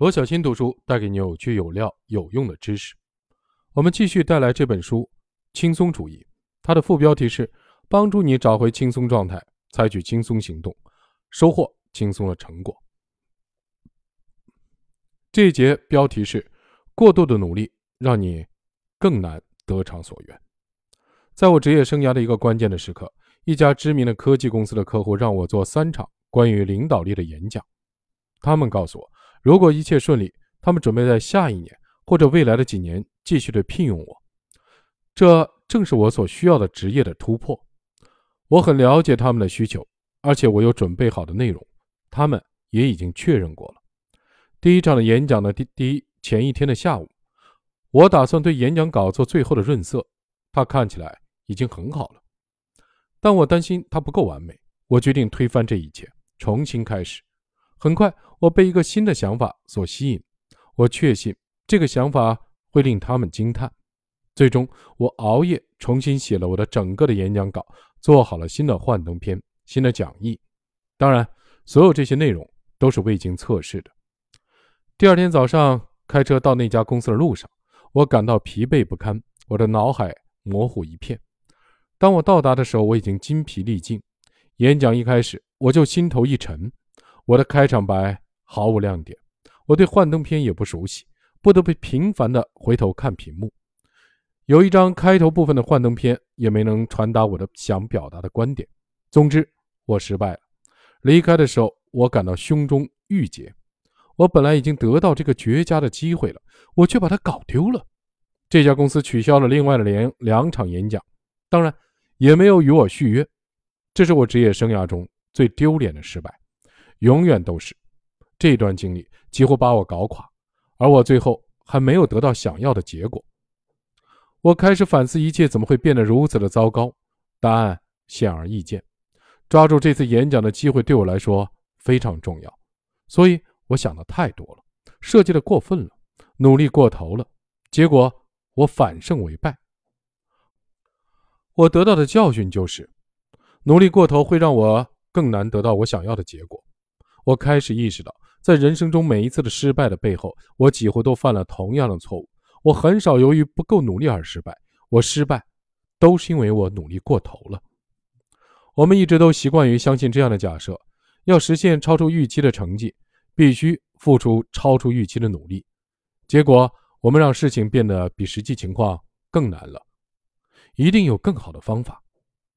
罗小新读书带给你有趣、有料、有用的知识。我们继续带来这本书《轻松主义》，它的副标题是“帮助你找回轻松状态，采取轻松行动，收获轻松的成果”。这一节标题是“过度的努力让你更难得偿所愿”。在我职业生涯的一个关键的时刻，一家知名的科技公司的客户让我做三场关于领导力的演讲。他们告诉我，如果一切顺利，他们准备在下一年或者未来的几年继续的聘用我。这正是我所需要的职业的突破。我很了解他们的需求，而且我有准备好的内容，他们也已经确认过了。第一场的演讲的第第一前一天的下午，我打算对演讲稿做最后的润色，它看起来已经很好了，但我担心它不够完美。我决定推翻这一切，重新开始。很快，我被一个新的想法所吸引。我确信这个想法会令他们惊叹。最终，我熬夜重新写了我的整个的演讲稿，做好了新的幻灯片、新的讲义。当然，所有这些内容都是未经测试的。第二天早上开车到那家公司的路上，我感到疲惫不堪，我的脑海模糊一片。当我到达的时候，我已经筋疲力尽。演讲一开始，我就心头一沉。我的开场白毫无亮点，我对幻灯片也不熟悉，不得不频繁地回头看屏幕。有一张开头部分的幻灯片也没能传达我的想表达的观点。总之，我失败了。离开的时候，我感到胸中郁结。我本来已经得到这个绝佳的机会了，我却把它搞丢了。这家公司取消了另外的两两场演讲，当然也没有与我续约。这是我职业生涯中最丢脸的失败。永远都是，这段经历几乎把我搞垮，而我最后还没有得到想要的结果。我开始反思，一切怎么会变得如此的糟糕？答案显而易见：抓住这次演讲的机会对我来说非常重要。所以我想的太多了，设计的过分了，努力过头了，结果我反胜为败。我得到的教训就是，努力过头会让我更难得到我想要的结果。我开始意识到，在人生中每一次的失败的背后，我几乎都犯了同样的错误。我很少由于不够努力而失败，我失败，都是因为我努力过头了。我们一直都习惯于相信这样的假设：要实现超出预期的成绩，必须付出超出预期的努力。结果，我们让事情变得比实际情况更难了。一定有更好的方法。